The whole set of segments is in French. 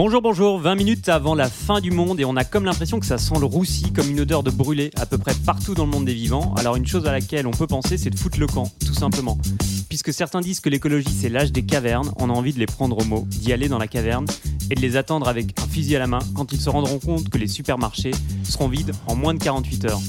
Bonjour, bonjour, 20 minutes avant la fin du monde et on a comme l'impression que ça sent le roussi comme une odeur de brûlé à peu près partout dans le monde des vivants. Alors une chose à laquelle on peut penser c'est de foutre le camp, tout simplement. Puisque certains disent que l'écologie c'est l'âge des cavernes, on a envie de les prendre au mot, d'y aller dans la caverne et de les attendre avec un fusil à la main quand ils se rendront compte que les supermarchés seront vides en moins de 48 heures.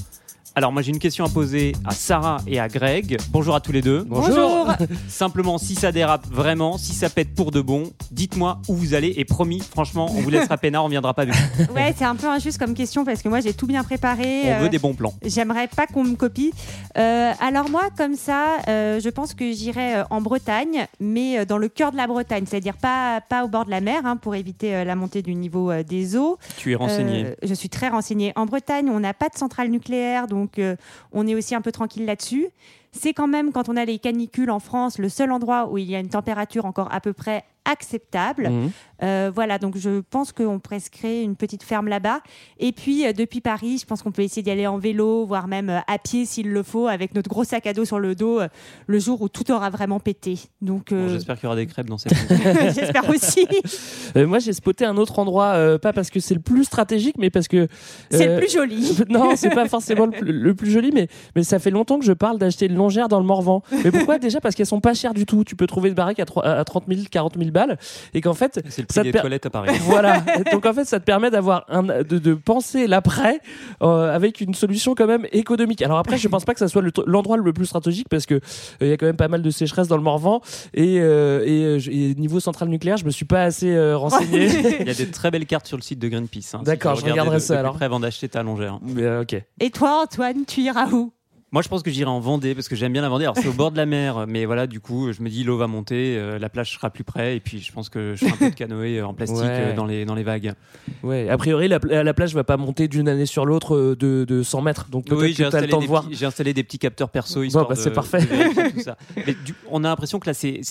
Alors moi j'ai une question à poser à Sarah et à Greg. Bonjour à tous les deux. Bonjour. Simplement si ça dérape vraiment, si ça pète pour de bon, dites-moi où vous allez et promis, franchement, on vous laissera peinard, on viendra pas vite. Ouais, c'est un peu injuste comme question parce que moi j'ai tout bien préparé. On euh, veut des bons plans. J'aimerais pas qu'on me copie. Euh, alors moi, comme ça, euh, je pense que j'irai en Bretagne, mais dans le cœur de la Bretagne, c'est-à-dire pas, pas au bord de la mer, hein, pour éviter la montée du niveau des eaux. Tu es renseigné. Euh, je suis très renseignée. En Bretagne, on n'a pas de centrale nucléaire, donc euh, on est aussi un peu tranquille là-dessus. C'est quand même, quand on a les canicules en France, le seul endroit où il y a une température encore à peu près acceptable. Mhm. Euh, voilà, donc je pense qu'on pourrait se créer une petite ferme là-bas. Et puis, euh, depuis Paris, je pense qu'on peut essayer d'y aller en vélo, voire même euh, à pied s'il le faut, avec notre gros sac à dos sur le dos, euh, le jour où tout aura vraiment pété. Donc, Bon, J'espère qu'il y aura des crêpes dans cette. j'espère aussi. Euh, moi, j'ai spoté un autre endroit, euh, pas parce que c'est le plus stratégique, mais parce que. C'est le plus joli. Non, c'est pas forcément le plus, le plus joli, mais, mais ça fait longtemps que je parle d'acheter une longère dans le Morvan. Mais pourquoi? Déjà parce qu'elles sont pas chères du tout. Tu peux trouver une baraque à, trois- à 30 000, 40 000 balles. Et qu'en fait, C'est le Ça te des per- toilettes à Paris. voilà. Donc en fait, ça te permet d'avoir un, de, de penser l'après euh, avec une solution quand même économique. Alors après, je pense pas que ça soit l'endroit le plus stratégique parce que euh, il y a quand même pas mal de sécheresse dans le Morvan et, euh, et, niveau centrale nucléaire, je me suis pas assez euh, renseigné. Il y a des très belles cartes sur le site de Greenpeace. hein, D'accord, je regarderai de- ça, de alors. près avant d'acheter ta longère. Mais, euh, ok. Et toi, Antoine, tu iras où? Moi, je pense que j'irai en Vendée parce que j'aime bien la Vendée. Alors, c'est au bord de la mer, mais voilà, du coup, je me dis l'eau va monter, euh, la plage sera plus près, et puis je pense que je ferai un peu de canoë euh, en plastique Ouais. euh, dans les dans les vagues. Ouais. A priori, la, la plage va pas monter d'une année sur l'autre euh, de, de 100 mètres. Donc peut-être Oui, t'as le installé, temps des de voir. petits- j'ai installé des petits capteurs perso histoire bah, c'est parfait. de vérifier tout ça. Mais du- on a l'impression que là, c'est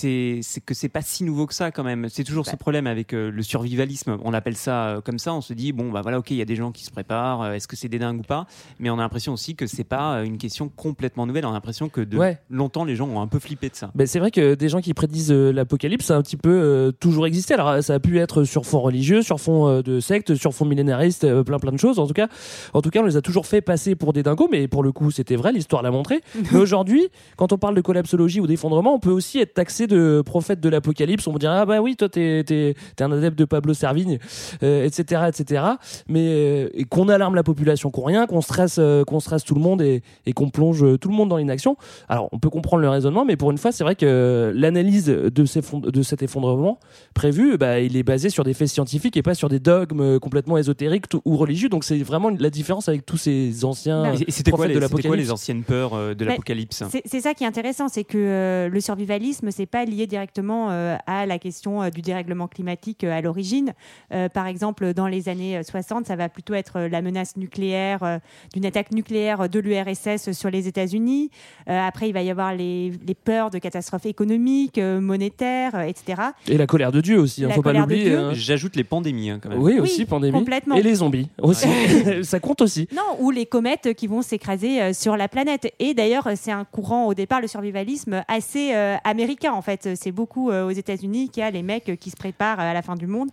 que c'est pas si nouveau que ça quand même. C'est toujours ce problème avec le survivalisme. On appelle ça comme ça. On se dit bon bah voilà, ok, il y a des gens qui se préparent. Est-ce que c'est des dingues ou pas? Mais on a l'impression aussi que c'est pas une question complètement nouvelle. On a l'impression que de Ouais. longtemps les gens ont un peu flippé de ça. Ben, c'est vrai que des gens qui prédisent euh, l'apocalypse, ça a un petit peu euh, toujours existé. Alors ça a pu être sur fond religieux, sur fond euh, de secte, sur fond millénariste, euh, plein plein de choses. En tout cas, en tout cas, on les a toujours fait passer pour des dingos, mais pour le coup, c'était vrai, l'histoire l'a montré. mais aujourd'hui, quand on parle de collapsologie ou d'effondrement, on peut aussi être taxé de prophète de l'apocalypse. On me dirait ah bah oui, toi t'es t'es t'es un adepte de Pablo Servigne, euh, etc etc. Mais euh, et qu'on alarme la population, qu'on rien, qu'on stresse euh, qu'on stresse tout le monde et, et qu'on plonge euh, tout le monde dans l'inaction. Alors, on peut comprendre le raisonnement, mais pour une fois, c'est vrai que l'analyse de, ces de cet effondrement prévu, bah, il est basé sur des faits scientifiques et pas sur des dogmes complètement ésotériques ou religieux. Donc, c'est vraiment la différence avec tous ces anciens Bah, Et c'était quoi, prophètes les, de c'était quoi l'apocalypse. les anciennes peurs euh, de Mais l'apocalypse C'est ça qui est intéressant, c'est que euh, le survivalisme, c'est pas lié directement euh, à la question euh, du dérèglement climatique euh, à l'origine. Euh, par exemple, dans les années euh, 60, ça va plutôt être euh, la menace nucléaire, euh, d'une attaque nucléaire de l'URSS sur les États-Unis. Euh, après, il va y avoir les, les peurs de catastrophes économiques, euh, monétaires, euh, etc. Et la colère de Dieu aussi, il La faut pas colère de l'oublier. Dieu. hein. J'ajoute les pandémies hein, quand même. Oui, Oui, aussi, pandémie. complètement. Et les zombies aussi. ça compte aussi. Non, ou les comètes qui vont s'écraser euh, sur la planète. Et d'ailleurs, c'est un courant au départ, le survivalisme, assez euh, américain en fait. C'est beaucoup euh, aux États-Unis qu'il y a les mecs qui se préparent à la fin du monde.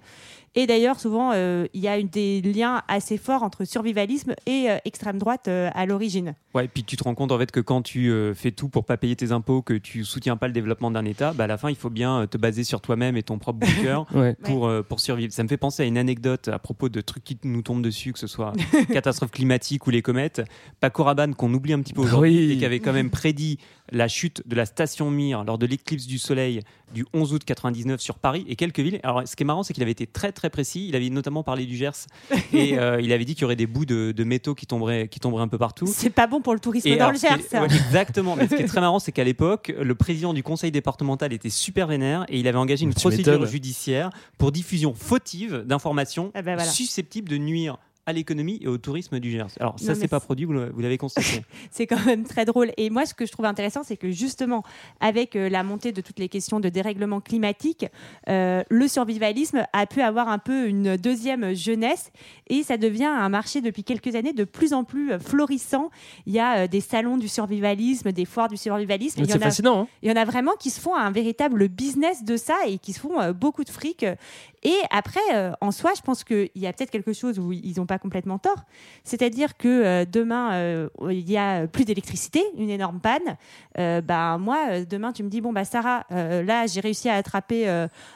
Et d'ailleurs, souvent, euh, il y a une- des liens assez forts entre survivalisme et euh, extrême droite euh, à l'origine. Ouais, et puis tu te rends compte en fait que quand tu euh, fais tout pour pas payer tes impôts, que tu soutiens pas le développement d'un État, bah à la fin il faut bien te baser sur toi-même et ton propre bunker Ouais. pour euh, pour survivre. Ça me fait penser à une anecdote à propos de trucs qui nous tombent dessus, que ce soit catastrophe climatique ou les comètes. Paco Rabanne qu'on oublie un petit peu aujourd'hui Oui. et qui avait quand même prédit la chute de la station Mir lors de l'éclipse du Soleil du 11 août 99 sur Paris et quelques villes. Alors, ce qui est marrant, c'est qu'il avait été très très précis. Il avait notamment parlé du Gers et euh, il avait dit qu'il y aurait des bouts de, de métaux qui tomberaient, qui tomberaient un peu partout. C'est pas bon pour le tourisme Et dans alors, le Gers. est- ça. ouais, exactement. Mais ce qui est très marrant, c'est qu'à l'époque, le président du conseil départemental était super vénère et il avait engagé une procédure judiciaire pour diffusion fautive d'informations Ah ben voilà. susceptibles de nuire à l'économie et au tourisme du Gers. Alors ça, c'est pas produit, vous l'avez constaté. c'est quand même très drôle. Et moi, ce que je trouve intéressant, c'est que justement, avec euh, la montée de toutes les questions de dérèglement climatique, euh, le survivalisme a pu avoir un peu une deuxième jeunesse et ça devient un marché depuis quelques années de plus en plus euh, florissant. Il y a euh, des salons du survivalisme, des foires du survivalisme. Il y, C'est en a, fascinant. hein. il y en a vraiment qui se font un véritable business de ça et qui se font euh, beaucoup de fric. Et après, euh, en soi, je pense qu'il y a peut-être quelque chose où ils n'ont pas complètement tort. C'est-à-dire que euh, demain, euh, il y a plus d'électricité, une énorme panne. Euh, bah, moi, euh, demain, tu me dis, bon, bah, Sarah, là, j'ai réussi à attraper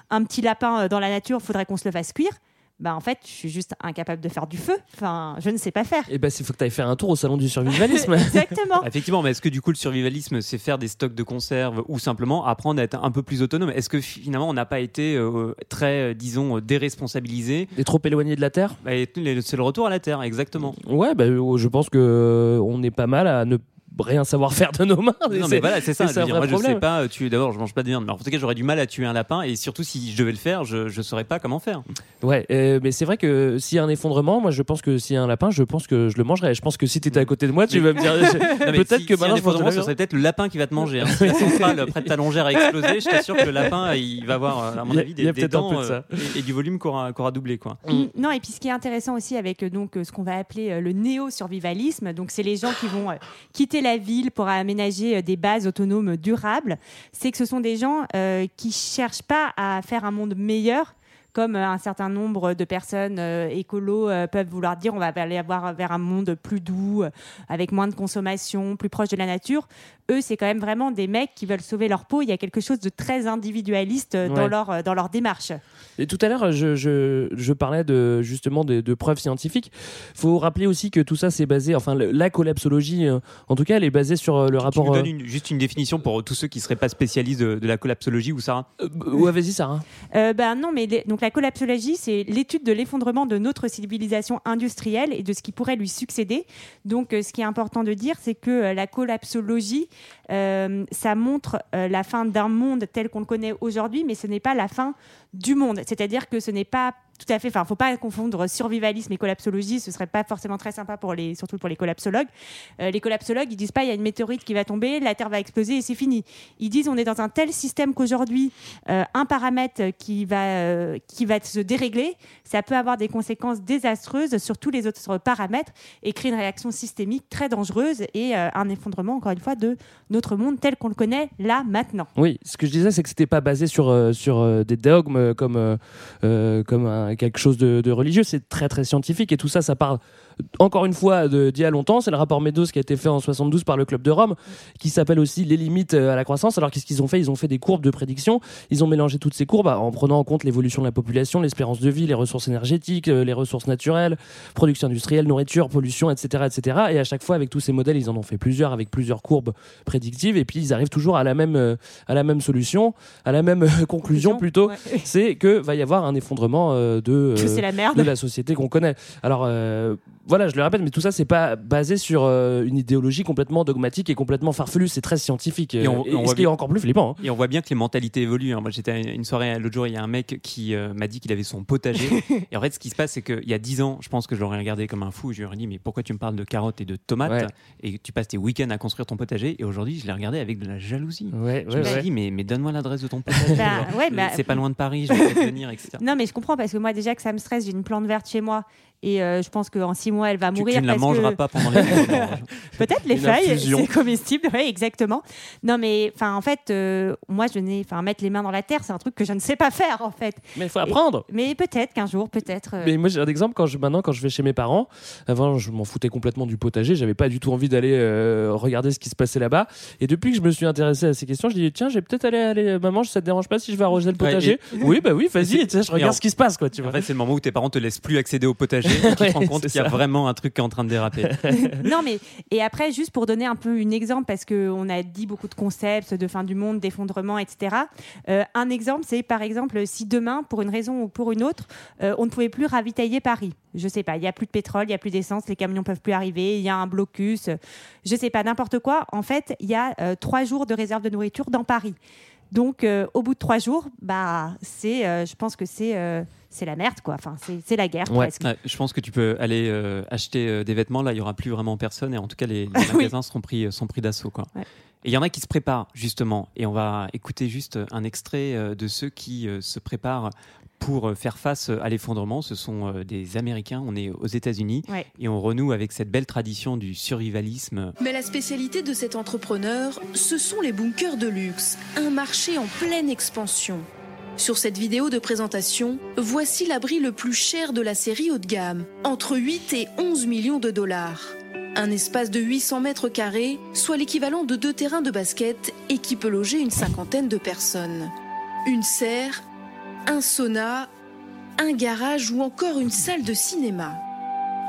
un petit lapin dans la nature, faudrait qu'on se le fasse cuire. Bah, en fait, je suis juste incapable de faire du feu. Enfin, je ne sais pas faire. Et ben, il faut que tu ailles faire un tour au salon du survivalisme. Exactement. Effectivement, mais est-ce que du coup le survivalisme, c'est faire des stocks de conserves ou simplement apprendre à être un peu plus autonome? Est-ce que finalement on n'a pas été euh, très, euh, disons, euh, déresponsabilisé? Et trop éloigné de la Terre? Bah, C'est le retour à la Terre, exactement. Ouais, bah, je pense que on est pas mal à ne rien savoir faire de nos mains. Non mais voilà, c'est ça. je un dire, vrai moi, je problème. sais pas tuer. D'abord, je mange pas de viande, mais en tout cas, j'aurais du mal à tuer un lapin et surtout si je devais le faire, je je saurais pas comment faire. Ouais, euh, mais c'est vrai que s'il y a un effondrement, moi je pense que s'il y a un lapin, je pense que je le mangerais. Je pense que si tu étais à côté de moi, tu Mais- vas me dire. Peut-être si- que si un maintenant je pense effondrement, que ce serait peut-être le lapin qui va te manger. hein. Si la centrale près de ta longère a explosé, je t'assure que le lapin, il va avoir, euh, à mon avis, il y a des, des peut-être un dents de ça. euh, et, et du volume qu'aura qu'aura doublé, quoi. Non, et puis ce qui est intéressant aussi avec euh, donc euh, ce qu'on va appeler euh, le néo-survivalisme, donc c'est les gens qui vont euh, quitter la ville pour aménager euh, des bases autonomes durables, c'est que ce sont des gens euh, qui cherchent pas à faire un monde meilleur. Comme euh, un certain nombre de personnes euh, écolos euh, peuvent vouloir dire, on va aller avoir vers un monde plus doux, avec moins de consommation, plus proche de la nature. Eux, c'est quand même vraiment des mecs qui veulent sauver leur peau. Il y a quelque chose de très individualiste euh, dans Ouais. leur euh, dans leur démarche. Et tout à l'heure, je, je, je parlais de, justement de, de preuves scientifiques. faut rappeler aussi que tout ça, c'est basé, enfin, la collapsologie, euh, en tout cas, elle est basée sur euh, le Tu rapport. nous euh, donnes une- juste une définition pour tous ceux qui seraient pas spécialistes de, de la collapsologie ou Sarah euh, ouais, vas-y, Sarah. Euh, ben non, mais les- donc la collapsologie, c'est l'étude de l'effondrement de notre civilisation industrielle et de ce qui pourrait lui succéder. Donc, euh, ce qui est important de dire, c'est que euh, la collapsologie, euh, ça montre la fin d'un monde tel qu'on le connaît aujourd'hui, mais ce n'est pas la fin du monde. C'est-à-dire que ce n'est pas tout à fait. Enfin, faut pas confondre survivalisme et collapsologie. Ce serait pas forcément très sympa pour les, surtout pour les collapsologues. Euh, les collapsologues, ils disent pas il y a une météorite qui va tomber, la Terre va exploser et c'est fini. Ils disent on est dans un tel système qu'aujourd'hui, euh, un paramètre qui va, euh, qui va se dérégler, ça peut avoir des conséquences désastreuses sur tous les autres paramètres et créer une réaction systémique très dangereuse et un effondrement, encore une fois, de notre monde tel qu'on le connaît là, maintenant. Oui, ce que je disais, c'est que c'était pas basé sur, sur des dogmes comme, comme un- quelque chose de, religieux. C'est très très scientifique et tout ça, ça parle encore une fois d'il y a longtemps. C'est le rapport Meadows qui a été fait en 72 par le Club de Rome, qui s'appelle aussi les limites à la croissance. Alors qu'est-ce qu'ils ont fait? Ils ont fait des courbes de prédiction. Ils ont mélangé toutes ces courbes en prenant en compte l'évolution de la population, l'espérance de vie, les ressources énergétiques, euh, les ressources naturelles, production industrielle, nourriture, pollution, etc., etc. Et à chaque fois, avec tous ces modèles, ils en ont fait plusieurs avec plusieurs courbes prédictives. Et puis ils arrivent toujours à la même, euh, à la même solution, à la même euh, conclusion plutôt. Ouais. C'est que va y avoir un effondrement de, la merde. de la société qu'on connaît. Alors euh, voilà, je le répète, mais tout ça c'est pas basé sur euh, une idéologie complètement dogmatique et complètement farfelue. C'est très scientifique. Et on- Euh, on ce voit qui est bien- encore plus flippant. hein. Et on voit bien que les mentalités évoluent. hein. Moi, j'étais à une soirée l'autre jour, il y a un mec qui euh, m'a dit qu'il avait son potager. et en fait, ce qui se passe, c'est qu'il y a 10 ans, je pense que je l'aurais regardé comme un fou. Je lui aurais dit, mais pourquoi tu me parles de carottes et de tomates Ouais. et tu passes tes week-ends à construire ton potager? Et aujourd'hui, je l'ai regardé avec de la jalousie. Ouais, Je ouais, me suis ouais. dit, mais, mais donne-moi l'adresse de ton potager. Bah, bah- c'est pas loin de Paris, je vais venir, etc. Non, mais je comprends parce que moi, déjà que ça me stresse, j'ai une plante verte chez moi et euh, je pense qu'en six mois, elle va Tu, mourir. tu ne la mangeras que... pas pendant les Peut-être les Une feuilles, c'est comestible, oui, exactement. Non, mais enfin, en fait, euh, moi, je n'ai, enfin, mettre les mains dans la terre, c'est un truc que je ne sais pas faire, en fait. Mais il faut apprendre. Mais peut-être qu'un jour, peut-être. euh, Mais moi j'ai un exemple quand je maintenant quand je vais chez mes parents. Avant je m'en foutais complètement du potager, j'avais pas du tout envie d'aller euh, regarder ce qui se passait là-bas. Et depuis que je me suis intéressé à ces questions, je dis tiens, je vais peut-être aller, aller maman, ça te dérange pas si je vais arroser le Ouais, potager? Oui, bah oui, vas-y. je regarde ce qui se passe quoi, tu En vois. fait, c'est le moment où tes parents te laissent plus accéder au potager et tu te rends compte qu'il y a vraiment un truc qui est en train de déraper. non, mais et après, juste pour donner un peu un exemple, parce qu'on a dit beaucoup de concepts de fin du monde, d'effondrement, etc. Euh, un exemple, c'est par exemple si demain, pour une raison ou pour une autre, euh, on ne pouvait plus ravitailler Paris. Je sais pas, il y a plus de pétrole, il y a plus d'essence, les camions peuvent plus arriver, il y a un blocus, je sais pas, n'importe quoi. En fait, il y a euh, trois jours de réserve de nourriture dans Paris. Donc, au bout de trois jours, bah, c'est, je pense que c'est c'est la merde, quoi. Enfin, c'est- la guerre Ouais. presque. Ouais, je pense que tu peux aller euh, acheter euh, des vêtements. Là, il y aura plus vraiment personne. Et en tout cas, les, les Oui. magasins seront pris, sont pris d'assaut. Quoi. Ouais. Et il y en a qui se préparent, justement. Et on va écouter juste un extrait euh, de ceux qui euh, se préparent pour euh, faire face à l'effondrement. Ce sont euh, des Américains. On est aux États-Unis. Ouais. Et on renoue avec cette belle tradition du survivalisme. Mais la spécialité de cet entrepreneur, ce sont les bunkers de luxe, un marché en pleine expansion. Sur cette vidéo de présentation, voici l'abri le plus cher de la série haut de gamme, entre 8 et 11 millions de dollars. Un espace de 800 mètres carrés, soit l'équivalent de deux terrains de basket et qui peut loger une cinquantaine de personnes. Une serre, un sauna, un garage ou encore une salle de cinéma.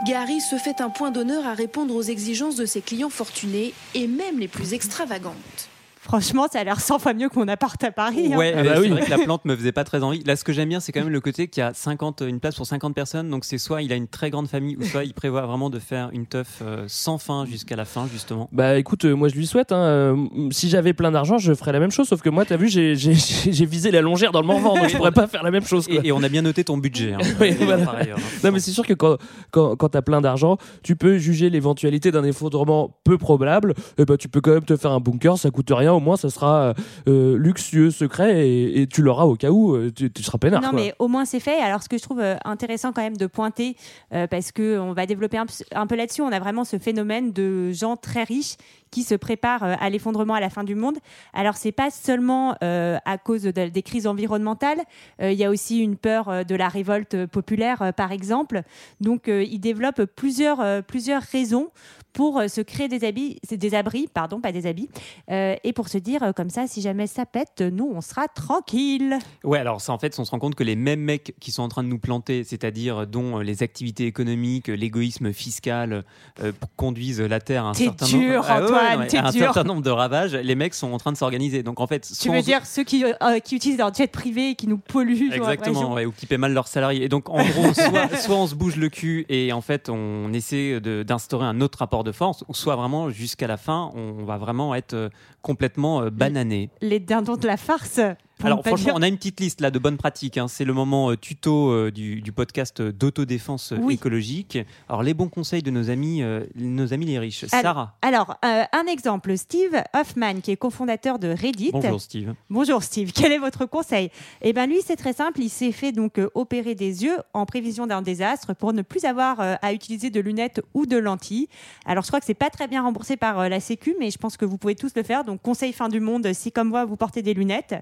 Gary se fait un point d'honneur à répondre aux exigences de ses clients fortunés et même les plus extravagantes. Franchement, ça a l'air 100 fois mieux que mon appart à Paris. hein. Ouais, Ah bah c'est oui. vrai que la plante me faisait pas très envie. Là, ce que j'aime bien, c'est quand même le côté qu'il y a 50, une place pour 50 personnes. Donc, c'est soit il a une très grande famille, ou soit il prévoit vraiment de faire une teuf euh, sans fin jusqu'à la fin, justement. Bah écoute, euh, moi je lui souhaite. hein, euh, si j'avais plein d'argent, je ferais la même chose. Sauf que moi, t'as vu, j'ai- j'ai j'ai visé la longère dans le Morvan, donc je pourrais pas faire la même chose. quoi. Et, et on a bien noté ton budget. hein. Oui, voilà. par ailleurs. Non, mais c'est sûr que quand, quand, quand tu as plein d'argent, tu peux juger l'éventualité d'un effondrement peu probable. Et bah, tu peux quand même te faire un bunker, ça coûte rien. Au moins, ça sera euh, luxueux, secret, et, et tu l'auras au cas où. euh, Tu, tu seras peinard. Non, quoi. mais au moins c'est fait. Alors, ce que je trouve euh, intéressant quand même de pointer, euh, parce que on va développer un peu là-dessus, on a vraiment ce phénomène de gens très riches qui se préparent euh, à l'effondrement à la fin du monde. Alors, c'est pas seulement euh, à cause de- des crises environnementales. Euh, Il y a aussi une peur de la révolte populaire, par exemple. Donc, ils développent plusieurs, plusieurs raisons pour se créer des, habits, des abris, pardon, pas des habits, et pour se dire comme ça, si jamais ça pète, nous, on sera tranquille. Ouais, alors ça, en fait, on se rend compte que les mêmes mecs qui sont en train de nous planter, c'est-à-dire dont les activités économiques, l'égoïsme fiscal, euh, conduisent la Terre à un certain dur, nombre, Ah ouais, Antoine, ouais, un dur. certain nombre de ravages, les mecs sont en train de s'organiser. Donc en fait, Tu veux dire ceux qui, euh, qui utilisent leur jet privé et qui nous polluent Exactement, ouais, ou qui paient mal leurs salariés. Et donc, en gros, soit, soit on se bouge le cul et en fait, on essaie d'instaurer un autre rapport de force, ou soit vraiment, jusqu'à la fin, on va vraiment être euh, complètement euh, banané. Les dindons de la farce. Pour Alors franchement, dire- on a une petite liste là de bonnes pratiques. hein. C'est le moment euh, tuto euh, du, du podcast euh, d'autodéfense Oui. écologique. Alors les bons conseils de nos amis, euh, nos amis les riches. Alors, Sarah, Alors, un exemple, Steve Hoffman, qui est cofondateur de Reddit. bonjour Steve. Bonjour Steve, quel est votre conseil? Eh bien lui, c'est très simple, il s'est fait donc opérer des yeux en prévision d'un désastre pour ne plus avoir à utiliser de lunettes ou de lentilles. Alors je crois que c'est pas très bien remboursé par la Sécu, mais je pense que vous pouvez tous le faire. Donc conseil fin du monde, si comme moi vous portez des lunettes,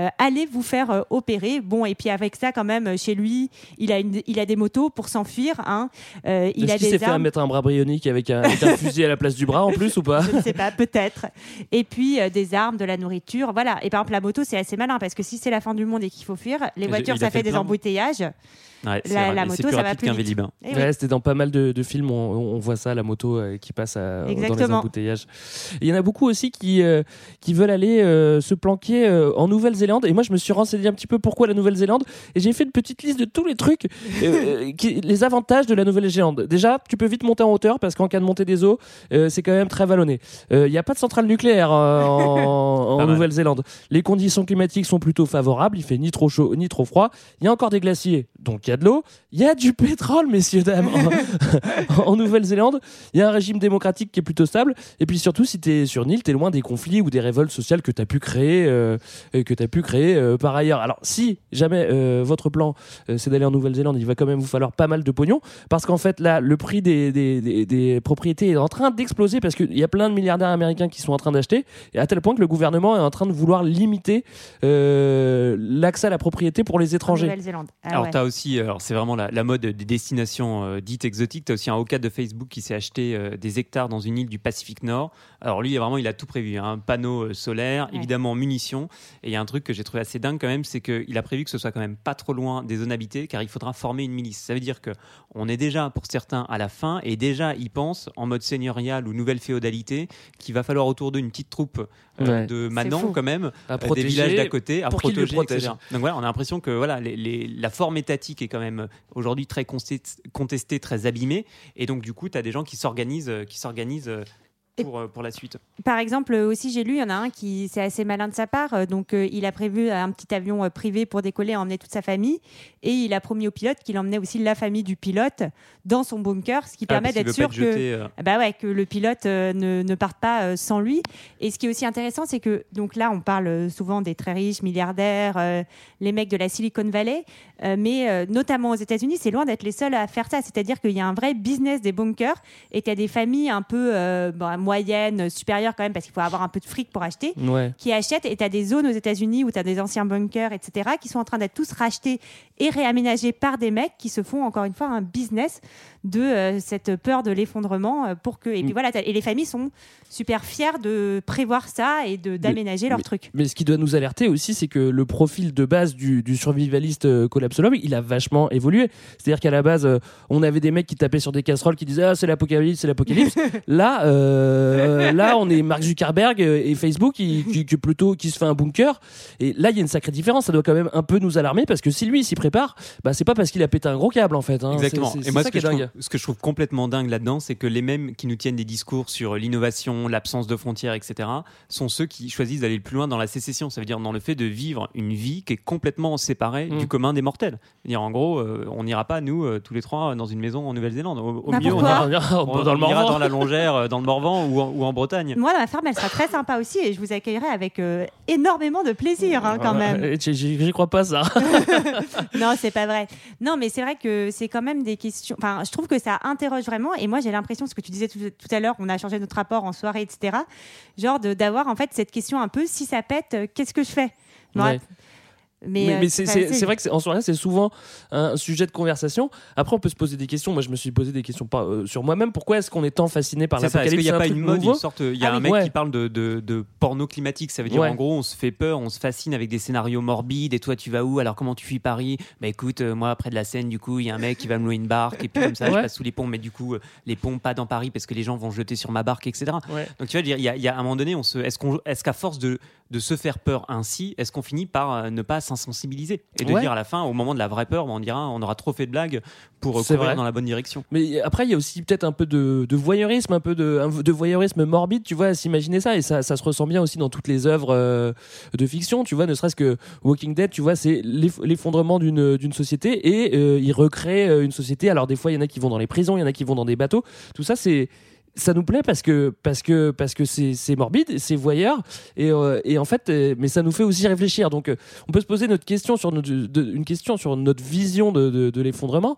euh, allez vous faire euh, opérer. Bon et puis avec ça quand même, chez lui, il a une, il a des motos pour s'enfuir. Hein. Euh, il Est-ce a qu'il s'est des fait armes. mettre un bras bryonique avec un, avec un fusil à la place du bras en plus ou pas? Je ne sais pas, peut-être. Et puis euh, des armes, de la nourriture, voilà. Et par exemple, la moto, c'est assez malin parce que si c'est la fin du monde et qu'il faut fuir, les voitures, ça fait fait des embouteillages. Ouais, La- moto, plus ça va plus qu'un vite. Vélib. Eh oui. Ouais, c'était dans pas mal de, de films, on, on voit ça, la moto euh, qui passe à- dans les Exactement. embouteillages. Il y en a beaucoup aussi qui, euh, qui veulent aller euh, se planquer euh, en Nouvelle-Zélande. Et moi, je me suis renseigné un petit peu pourquoi la Nouvelle-Zélande. Et j'ai fait une petite liste de tous les trucs, euh, euh, qui- les avantages de la Nouvelle-Zélande. Déjà, tu peux vite monter en hauteur parce qu'en cas de montée des eaux, euh, c'est quand même très vallonné. Euh, Il n'y a pas de centrale nucléaire en. Nouvelle-Zélande. Les conditions climatiques sont plutôt favorables. Il fait ni trop chaud ni trop froid. Il y a encore des glaciers, donc il y a de l'eau. Il y a du pétrole, messieurs, dames, en, en Nouvelle-Zélande. Il y a un régime démocratique qui est plutôt stable. Et puis surtout, si tu es sur une île, tu es loin des conflits ou des révoltes sociales que tu as pu créer, et que as pu créer euh, par ailleurs. Alors, si jamais euh, votre plan, euh, c'est d'aller en Nouvelle-Zélande, il va quand même vous falloir pas mal de pognon. Parce qu'en fait, là, le prix des, des, des- des propriétés est en train d'exploser parce qu'il y a plein de milliardaires américains qui sont en train d'acheter. Et à tel point que le gouvernement est en train de vouloir limiter euh, l'accès à la propriété pour les étrangers. Nouvelle-Zélande. Ah alors, ouais. tu as aussi, alors c'est vraiment la, la mode des destinations euh, dites exotiques. Tu as aussi un haut de Facebook qui s'est acheté euh, des hectares dans une île du Pacifique Nord. Alors, lui, vraiment, il a tout prévu un panneau euh, solaire, Ouais. évidemment, munitions. Et il y a un truc que j'ai trouvé assez dingue quand même, c'est qu'il a prévu que ce soit quand même pas trop loin des zones habitées, car il faudra former une milice. Ça veut dire que on est déjà, pour certains, à la fin, et déjà, ils pensent en mode seigneurial ou nouvelle féodalité, qu'il va falloir autour d'eux une petite troupe euh, Ouais. de manants, quand même, À euh, des protéger villages d'à côté, à pour protéger, etc. Donc voilà, on a l'impression que voilà, les- les- la forme étatique est quand même euh, aujourd'hui très contestée, très abîmée, et donc du coup, tu as des gens qui s'organisent, qui s'organisent pour, euh, pour la suite. Par exemple, euh, aussi, j'ai lu, il y en a un qui, c'est assez malin de sa part. euh, Donc, euh, il a prévu un petit avion euh, privé pour décoller, emmener toute sa famille. Et il a promis au pilote qu'il emmenait aussi la famille du pilote dans son bunker, ce qui Ah, permet d'être sûr que. jeté, euh, Bah ouais, que le pilote euh, ne, ne parte pas euh, sans lui. Et ce qui est aussi intéressant, c'est que donc là, on parle souvent des très riches, milliardaires, euh, les mecs de la Silicon Valley, euh, mais euh, notamment aux États-Unis, c'est loin d'être les seuls à faire ça. C'est-à-dire qu'il y a un vrai business des bunkers et tu as des familles un peu euh, bon, moyennes, supérieures quand même, parce qu'il faut avoir un peu de fric pour acheter Ouais. qui achètent et tu as des zones aux États-Unis où tu as des anciens bunkers, etc., qui sont en train d'être tous rachetés et réaménagés par des mecs qui se font encore une fois un business de euh, cette peur de l'effondrement euh, pour que et puis Mm. voilà et les familles sont super fiers de prévoir ça et de d'aménager leur truc. Mais ce qui doit nous alerter aussi, c'est que le profil de base du, du survivaliste euh, collapsologue, il a vachement évolué. C'est-à-dire qu'à la base, euh, on avait des mecs qui tapaient sur des casseroles, qui disaient ah c'est l'apocalypse, c'est l'apocalypse. là, euh, là, on est Mark Zuckerberg et Facebook qui, qui, qui plutôt qui se fait un bunker. Et là, il y a une sacrée différence. Ça doit quand même un peu nous alarmer parce que si lui il s'y prépare, bah c'est pas parce qu'il a pété un gros câble en fait. hein. Exactement. C'est- c'est- Et c'est moi, ça ce qui que, est je dingue. trouve, ce que je trouve complètement dingue là-dedans, c'est que les mêmes qui nous tiennent des discours sur l'innovation, l'absence de frontières, etc., sont ceux qui choisissent d'aller le plus loin dans la sécession. Ça veut dire dans le fait de vivre une vie qui est complètement séparée Mm. du commun des mortels. C'est-à-dire, en gros, euh, on n'ira pas, nous, euh, tous les trois, dans une maison en Nouvelle-Zélande. Au, au Bah, mieux, on pourquoi ira, On ira on- dans le on ira dans la Longère, euh, dans le Morvan ou en, ou en Bretagne. Moi, ma ferme, elle sera très sympa aussi et je vous accueillerai avec euh, énormément de plaisir hein, quand même. Euh, J'y crois pas ça. non, c'est pas vrai. Non, mais c'est vrai que c'est quand même des questions. Enfin, je trouve que ça interroge vraiment. Et moi, j'ai l'impression, ce que tu disais tout, tout à l'heure, on a changé notre rapport en soirée, etc. Genre d'avoir en fait cette question un peu si ça pète, euh, qu'est-ce que je fais? Ouais. Mais, Mais, euh, mais c'est vrai que en soirée, c'est souvent un sujet de conversation. Après, on peut se poser des questions. Moi, je me suis posé des questions par- euh, sur moi-même. Pourquoi est-ce qu'on est tant fasciné par ça, est-ce l'apocalypse qu'il n'y a pas une mode, une sorte, il y a Ah un mec Ouais. qui parle de, de, de porno climatique, ça veut dire Ouais. en gros on se fait peur, on se fascine avec des scénarios morbides, et toi tu vas où? Alors comment tu fuis Paris? Bah écoute, euh, moi près de la Seine, du coup il y a un mec qui va me louer une barque, et puis comme ça je passe sous les ponts, mais du coup euh, les ponts pas dans Paris parce que les gens vont jeter sur ma barque, etc. Ouais. Donc tu vas dire, il y y a un moment donné, on se, est-ce qu'on, est-ce qu'à force de, de se faire peur ainsi, est-ce qu'on finit par ne pas s'insensibiliser et de Ouais. dire à la fin, au moment de la vraie peur, bah, on dira, on aura trop fait de blagues pour courir dans la bonne direction. Mais après, il y a aussi peut-être un peu de, de voyeurisme, un peu de, voyeurisme morbide, tu vois, à s'imaginer ça. Et ça, ça se ressent bien aussi dans toutes les œuvres euh, de fiction, tu vois, ne serait-ce que Walking Dead, tu vois, c'est l'eff- l'effondrement d'une d'une société et euh, il recrée euh, une société. Alors, des fois, il y en a qui vont dans les prisons, il y en a qui vont dans des bateaux. Tout ça, c'est. Ça nous plaît parce que parce que parce que c'est c'est morbide, c'est voyeur et, euh, et en fait euh, mais ça nous fait aussi réfléchir donc euh, on peut se poser notre question sur notre, de- une question sur notre vision de, de, de l'effondrement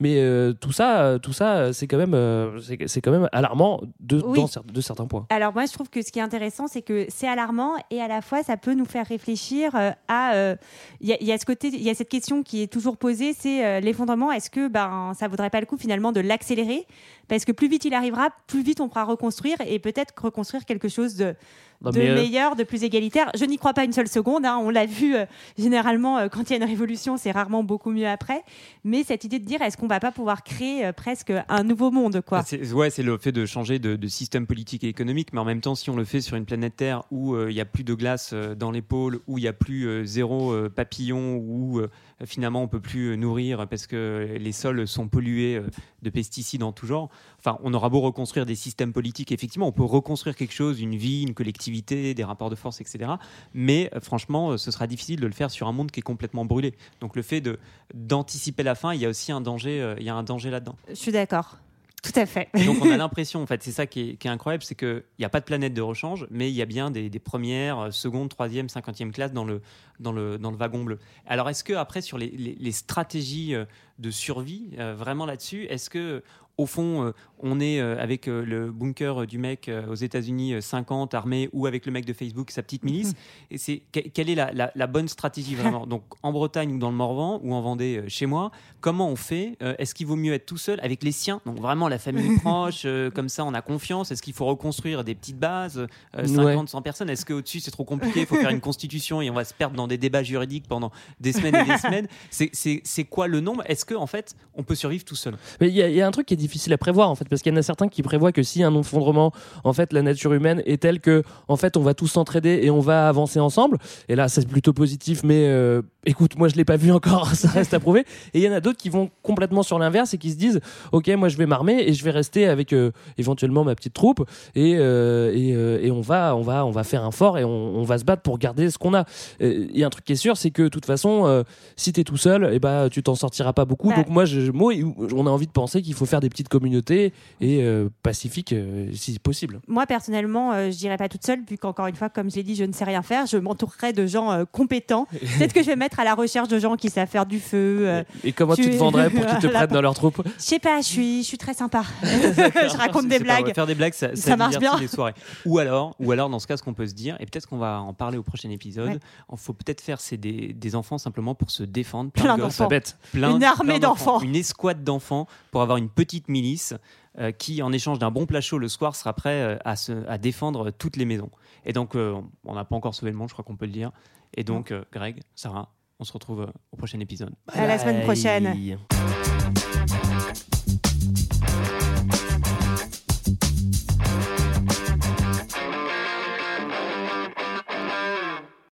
mais tout ça, tout ça, c'est quand même, c'est quand même alarmant de, Oui. dans de certains points. Alors moi, je trouve que ce qui est intéressant, c'est que c'est alarmant et à la fois, ça peut nous faire réfléchir à. Il y, a- il y a ce côté, il y a cette question qui est toujours posée, c'est l'effondrement. Est-ce que ben ça vaudrait pas le coup finalement de l'accélérer? Parce que plus vite il arrivera, plus vite on pourra reconstruire et peut-être reconstruire quelque chose de, de mais, euh, meilleur, de plus égalitaire. Je n'y crois pas une seule seconde. hein. On l'a vu euh, généralement euh, quand il y a une révolution, c'est rarement beaucoup mieux après. Mais cette idée de dire est-ce qu'on va pas pouvoir créer euh, presque un nouveau monde quoi? Ah, C'est- Ouais, c'est le fait de changer de, de système politique et économique, mais en même temps, si on le fait sur une planète Terre où euh, il n'y a plus de glace euh, dans les pôles, où il n'y a plus euh, zéro euh, papillon, où euh, finalement on peut plus euh, nourrir parce que les sols sont pollués euh, de pesticides en tout genre. Enfin, on aura beau reconstruire des systèmes politiques, effectivement, on peut reconstruire quelque chose, une vie, une collectivité, des rapports de force, etc. Mais euh, franchement, euh, ce sera difficile de le faire sur un monde qui est complètement brûlé. Donc le fait de d'anticiper la fin, il y a aussi un danger, euh, il y a un danger là-dedans. Je suis d'accord. Tout à fait. Et donc on a l'impression, en fait, c'est ça qui est, qui est incroyable, c'est qu'il n'y a pas de planète de rechange, mais il y a bien des, des premières, secondes, troisième, cinquantième classes dans le, dans le, dans le wagon bleu. Alors est-ce que après sur les, les- les stratégies de survie, euh, vraiment là-dessus, est-ce que au fond, euh, on est euh, avec euh, le bunker du mec aux États-Unis, euh, 50 armés, ou avec le mec de Facebook, sa petite milice. Et c'est que- quelle est la, la- la bonne stratégie vraiment? Donc en Bretagne ou dans le Morvan ou en Vendée chez moi, comment on fait Est-ce qu'il vaut mieux être tout seul avec les siens? Donc vraiment la famille proche, comme ça on a confiance. Est-ce qu'il faut reconstruire des petites bases, euh, 50, 100 personnes? Est-ce qu'au-dessus c'est trop compliqué Il faut faire une constitution et on va se perdre dans des débats juridiques pendant des semaines et des semaines? C'est- quoi le nombre? Est-ce que en fait on peut survivre tout seul? Il y, y a un truc qui est difficile à prévoir en fait, parce qu'il y en a certains qui prévoient que si un effondrement, en fait, la nature humaine est telle que, en fait, on va tous s'entraider et on va avancer ensemble. Et là, c'est plutôt positif, mais euh, écoute, moi je l'ai pas vu encore, ça reste à prouver. Et il y en a d'autres qui vont complètement sur l'inverse et qui se disent, ok, moi je vais m'armer et je vais rester avec euh, éventuellement ma petite troupe et, euh, et, et on va on va on va faire un fort et on, on va se battre pour garder ce qu'on a. Il y a un truc qui est sûr, c'est que de toute façon, si tu es tout seul, et bah tu t'en sortiras pas beaucoup. Bah. Donc moi, je, moi, on a envie de penser qu'il faut faire des petites communautés et euh, pacifiques euh, si possible. Moi, personnellement, euh, je dirais pas toute seule, vu qu'encore une fois, comme je l'ai dit, je ne sais rien faire. Je m'entourerai de gens euh, compétents. Peut-être que je vais me mettre à la recherche de gens qui savent faire du feu. euh, et comment tu, tu- te vendrais pour qu'ils te prennent dans leur troupe Je sais pas, je suis, je suis très sympa. je raconte des pas blagues. Faire des blagues, ça, Ça marche bien. les soirées. Ou alors, ou alors, dans ce cas, ce qu'on peut se dire, et peut-être qu'on va en parler au prochain épisode, Ouais. il faut peut-être faire c'est des, des enfants simplement pour se défendre. Plein gosses, d'enfants. bête. plein- Une armée plein d'enfants. Une escouade d'enfants pour avoir une petite milice euh, qui, en échange d'un bon plat chaud le soir, sera prêt euh, à, se, à défendre toutes les maisons. Et donc, euh, on n'a pas encore sauvé le monde, je crois qu'on peut le dire. Et donc, euh, Greg, Sarah, on se retrouve euh, au prochain épisode. À la semaine prochaine. Bye.